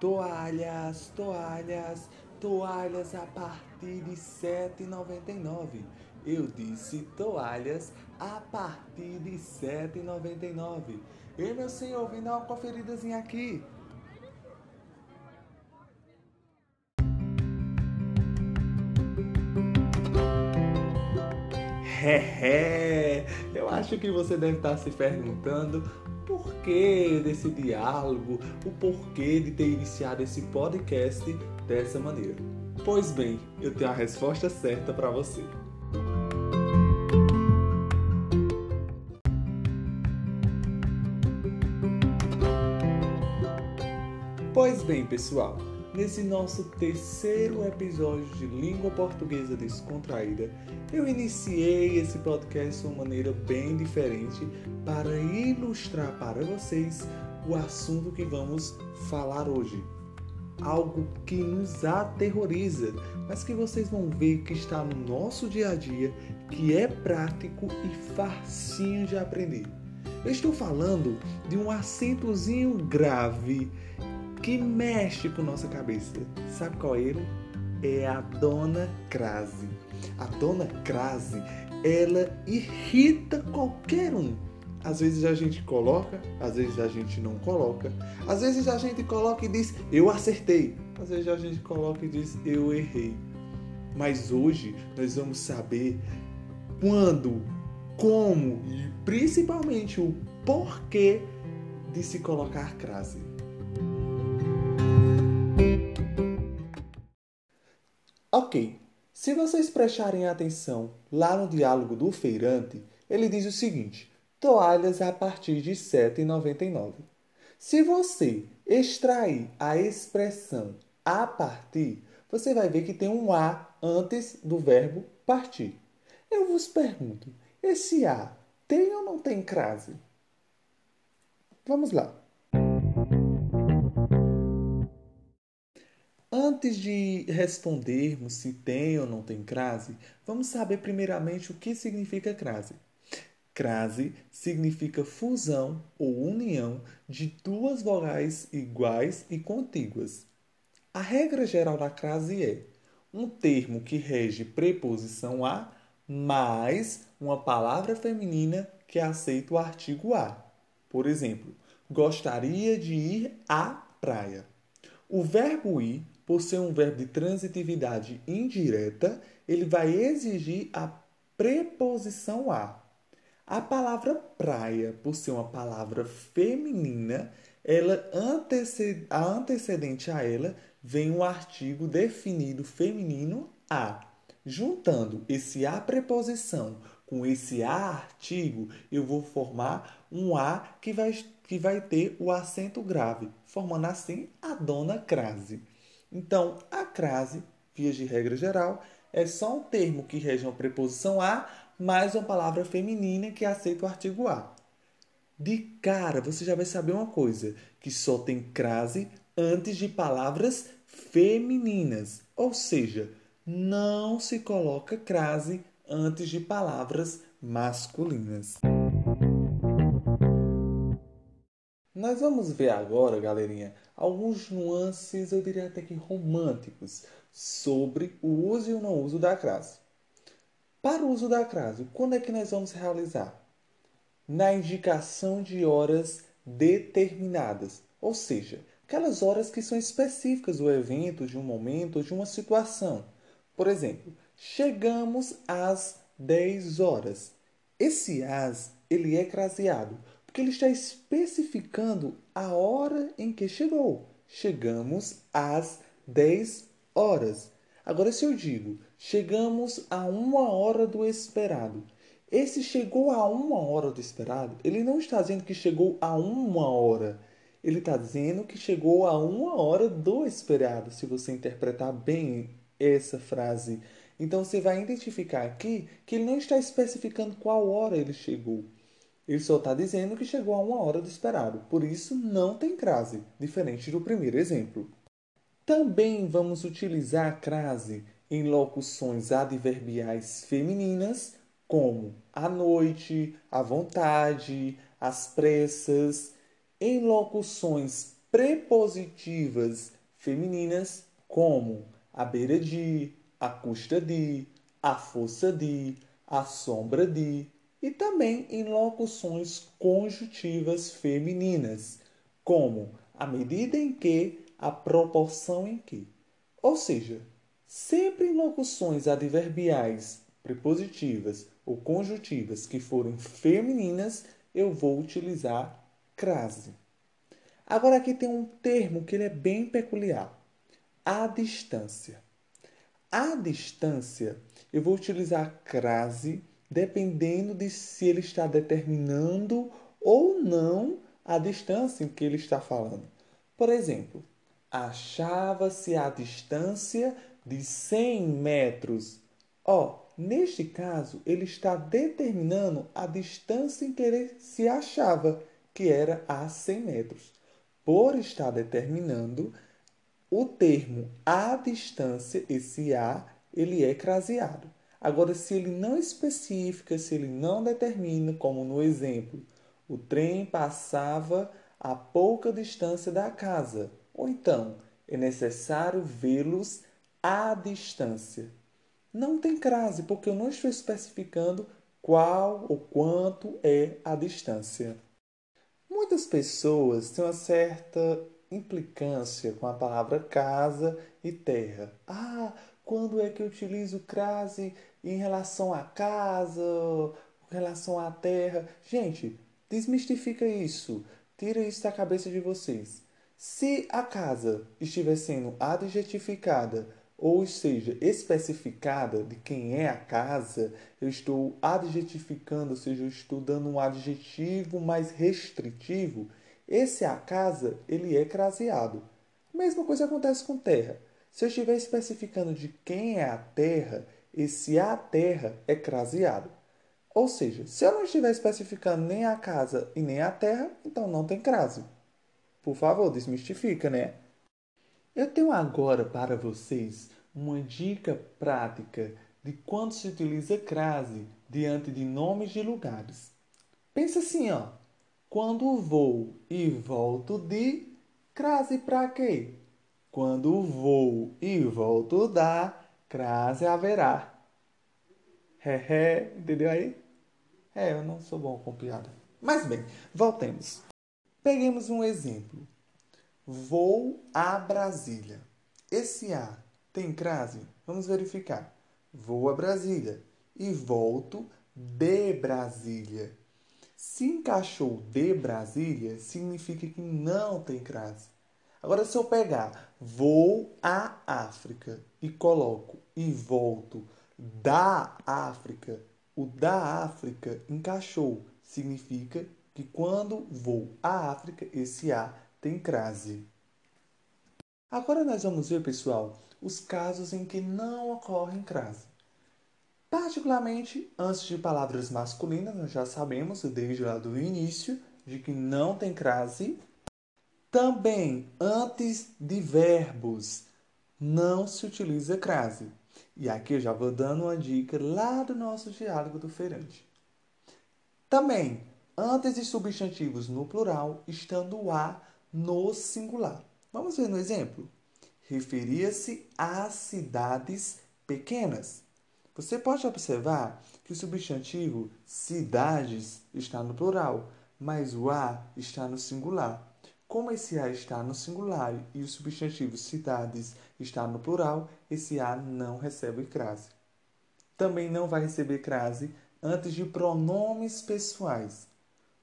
Toalhas, toalhas, toalhas a partir de R$ 7,99. Eu disse toalhas a partir de R$ 7,99. E meu senhor, vem dar uma conferidazinha aqui. É, eu acho que você deve estar se perguntando porquê desse diálogo, o porquê de ter iniciado esse podcast dessa maneira. Pois bem, eu tenho a resposta certa para você. Pois bem, pessoal, nesse nosso terceiro episódio de Língua Portuguesa Descontraída, eu iniciei esse podcast de uma maneira bem diferente para ilustrar para vocês o assunto que vamos falar hoje. Algo que nos aterroriza, mas que vocês vão ver que está no nosso dia a dia, que é prático e facinho de aprender. Eu estou falando de um acentozinho grave que mexe com nossa cabeça. Sabe qual é ele? É a Dona Crase. A Dona Crase, ela irrita qualquer um. Às vezes a gente coloca, às vezes a gente não coloca. Às vezes a gente coloca e diz, eu acertei. Às vezes a gente coloca e diz, eu errei. Mas hoje nós vamos saber quando, como e principalmente o porquê de se colocar crase. Ok, se vocês prestarem atenção lá no diálogo do feirante, ele diz o seguinte: toalhas a partir de R$ 7,99. Se você extrair a expressão a partir, você vai ver que tem um a antes do verbo partir. Eu vos pergunto: esse a tem ou não tem crase? Vamos lá. Antes de respondermos se tem ou não tem crase, vamos saber primeiramente o que significa crase. Crase significa fusão ou união de duas vogais iguais e contíguas. A regra geral da crase é um termo que rege preposição a mais uma palavra feminina que aceita o artigo a. Por exemplo, gostaria de ir à praia. O verbo ir por ser um verbo de transitividade indireta, ele vai exigir a preposição a. A palavra praia, por ser uma palavra feminina, ela anteced... a antecedente a ela vem um artigo definido feminino a. Juntando esse a preposição com esse a artigo, eu vou formar um a que vai, que vai ter o acento grave, formando assim a dona crase. Então, a crase, via de regra geral, é só um termo que rege uma preposição a mais uma palavra feminina que aceita o artigo a. De cara, você já vai saber uma coisa, que só tem crase antes de palavras femininas, ou seja, não se coloca crase antes de palavras masculinas. Nós vamos ver agora, galerinha, alguns nuances, eu diria até que românticos, sobre o uso e o não uso da crase. Para o uso da crase, quando é que nós vamos realizar? Na indicação de horas determinadas, ou seja, aquelas horas que são específicas do evento, de um momento ou de uma situação. Por exemplo, chegamos às 10 horas. Esse as ele é craseado porque ele está especificando a hora em que chegou. Chegamos às 10 horas. Agora, se eu digo chegamos a uma hora do esperado, esse chegou a uma hora do esperado, ele não está dizendo que chegou a uma hora. Ele está dizendo que chegou a uma hora do esperado, se você interpretar bem essa frase. Então você vai identificar aqui que ele não está especificando qual hora ele chegou. Ele só está dizendo que chegou a uma hora do esperado, por isso não tem crase, diferente do primeiro exemplo. Também vamos utilizar a crase em locuções adverbiais femininas, como à noite, à vontade, às pressas. Em locuções prepositivas femininas, como a beira de, a custa de, a força de, a sombra de, e também em locuções conjuntivas femininas, como a medida em que, a proporção em que. Ou seja, sempre em locuções adverbiais, prepositivas ou conjuntivas que forem femininas, eu vou utilizar crase. Agora aqui tem um termo que ele é bem peculiar. A distância. A distância, eu vou utilizar crase dependendo de se ele está determinando ou não a distância em que ele está falando. Por exemplo, achava-se a distância de 100 metros. Ó, oh, neste caso, ele está determinando a distância em que ele se achava, que era a 100 metros. Por estar determinando, o termo a distância, esse a, ele é craseado. Agora, se ele não especifica, se ele não determina, como no exemplo, o trem passava a pouca distância da casa, ou então é necessário vê-los à distância. Não tem crase, porque eu não estou especificando qual ou quanto é a distância. Muitas pessoas têm uma certa implicância com a palavra casa e terra. Ah, quando é que eu utilizo crase em relação à casa, em relação à terra? Gente, desmistifica isso. Tira isso da cabeça de vocês. Se a casa estiver sendo adjetificada, ou seja, especificada de quem é a casa, eu estou adjetificando, ou seja, eu estou dando um adjetivo mais restritivo, esse a casa, ele é craseado. Mesma coisa acontece com terra. Se eu estiver especificando de quem é a terra, esse a terra é craseado. Ou seja, se eu não estiver especificando nem a casa e nem a terra, então não tem crase. Por favor, desmistifica, né? Eu tenho agora para vocês uma dica prática de quando se utiliza crase diante de nomes de lugares. Pensa assim, ó. Quando vou e volto de, crase para quê? Quando vou e volto da, crase haverá. É, entendeu aí? É, eu não sou bom com piada. Mas bem, voltemos. Peguemos um exemplo. Vou a Brasília. Esse A tem crase? Vamos verificar. Vou a Brasília e volto de Brasília. Se encaixou de Brasília, significa que não tem crase. Agora, se eu pegar vou à África e coloco e volto da África, o da África encaixou. Significa que quando vou à África, esse A tem crase. Agora nós vamos ver, pessoal, os casos em que não ocorrem crase. Particularmente, antes de palavras masculinas, nós já sabemos desde lá do início de que não tem crase. Também, antes de verbos, não se utiliza crase. E aqui eu já vou dando uma dica lá do nosso diálogo do feirante. Também, antes de substantivos no plural, estando o a no singular. Vamos ver no exemplo? Referia-se a cidades pequenas. Você pode observar que o substantivo cidades está no plural, mas o a está no singular. Como esse a está no singular e o substantivo cidades está no plural, esse a não recebe crase. Também não vai receber crase antes de pronomes pessoais.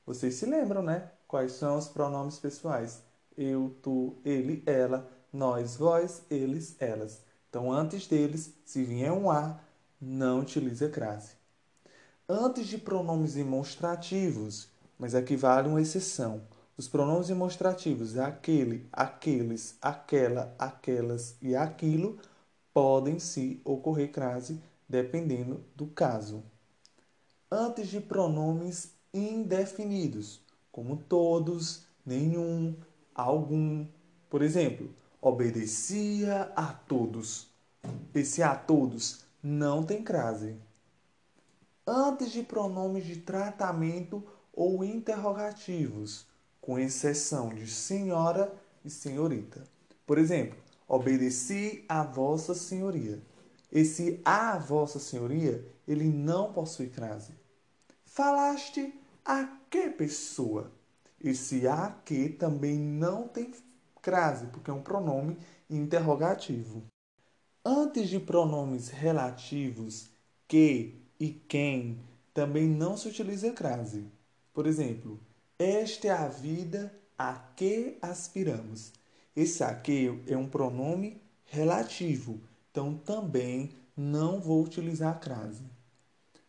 Vocês se lembram, né? Quais são os pronomes pessoais? Eu, tu, ele, ela, nós, vós, eles, elas. Então, antes deles, se vier um a, não utiliza crase. Antes de pronomes demonstrativos, mas aqui vale uma exceção. Os pronomes demonstrativos aquele, aqueles, aquela, aquelas e aquilo podem se ocorrer crase dependendo do caso. Antes de pronomes indefinidos, como todos, nenhum, algum. Por exemplo, obedecia a todos. Esse a todos não tem crase. Antes de pronomes de tratamento ou interrogativos, com exceção de senhora, e senhorita. Por exemplo, obedeci a Vossa Senhoria. Esse a Vossa Senhoria, ele não possui crase. Falaste a que pessoa? Esse a que também não tem crase, porque é um pronome interrogativo. Antes de pronomes relativos, que e quem, também não se utiliza crase. Por exemplo, esta é a vida a que aspiramos. Esse a que é um pronome relativo, então também não vou utilizar crase.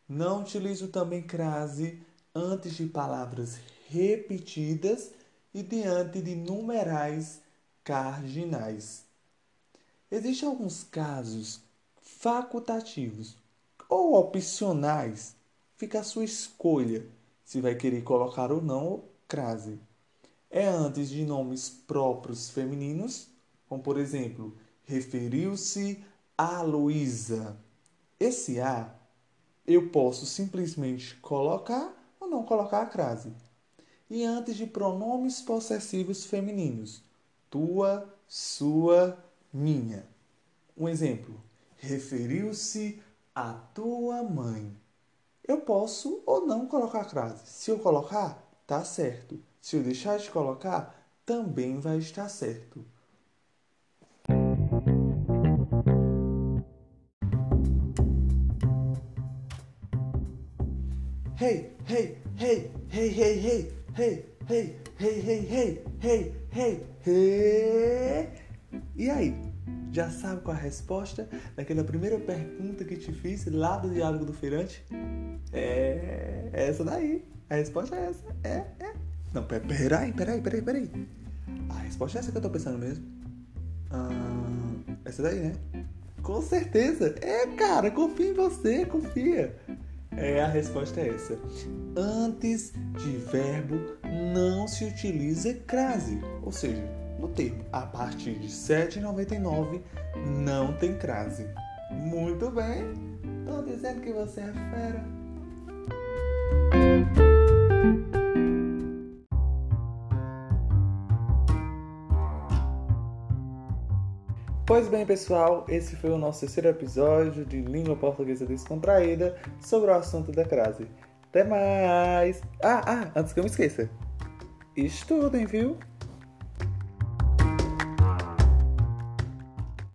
Não utilizo também crase antes de palavras repetidas e diante de numerais cardinais. Existem alguns casos facultativos ou opcionais, fica a sua escolha se vai querer colocar ou não crase. É antes de nomes próprios femininos, como por exemplo, referiu-se a Luísa. Esse a eu posso simplesmente colocar ou não colocar a crase. E antes de pronomes possessivos femininos, tua, sua, minha. Um exemplo: referiu-se à tua mãe. Eu posso ou não colocar a crase. Se eu colocar, tá certo. Se eu deixar de colocar, também vai estar certo. Hey, hey, hey, hey, hey, hey, hey, hey, hey, hey, hey, hey, hey, hey. E aí? Já sabe qual a resposta daquela primeira pergunta que te fiz lá do diálogo do feirante? É essa daí. A resposta é essa. É, é. Não, peraí, peraí, peraí, peraí. A resposta é essa que eu tô pensando mesmo. Ah, essa daí, né? Com certeza. É, cara, confia em você, confia. É, a resposta é essa. Antes de verbo não se utiliza crase, ou seja, no termo a partir de 7,99 não tem crase. Muito bem, estou dizendo que você é fera. Pois bem, pessoal, esse foi o nosso terceiro episódio de Língua Portuguesa Descontraída sobre o assunto da crase. Até mais! Ah, ah, antes que eu me esqueça. Estudem, viu?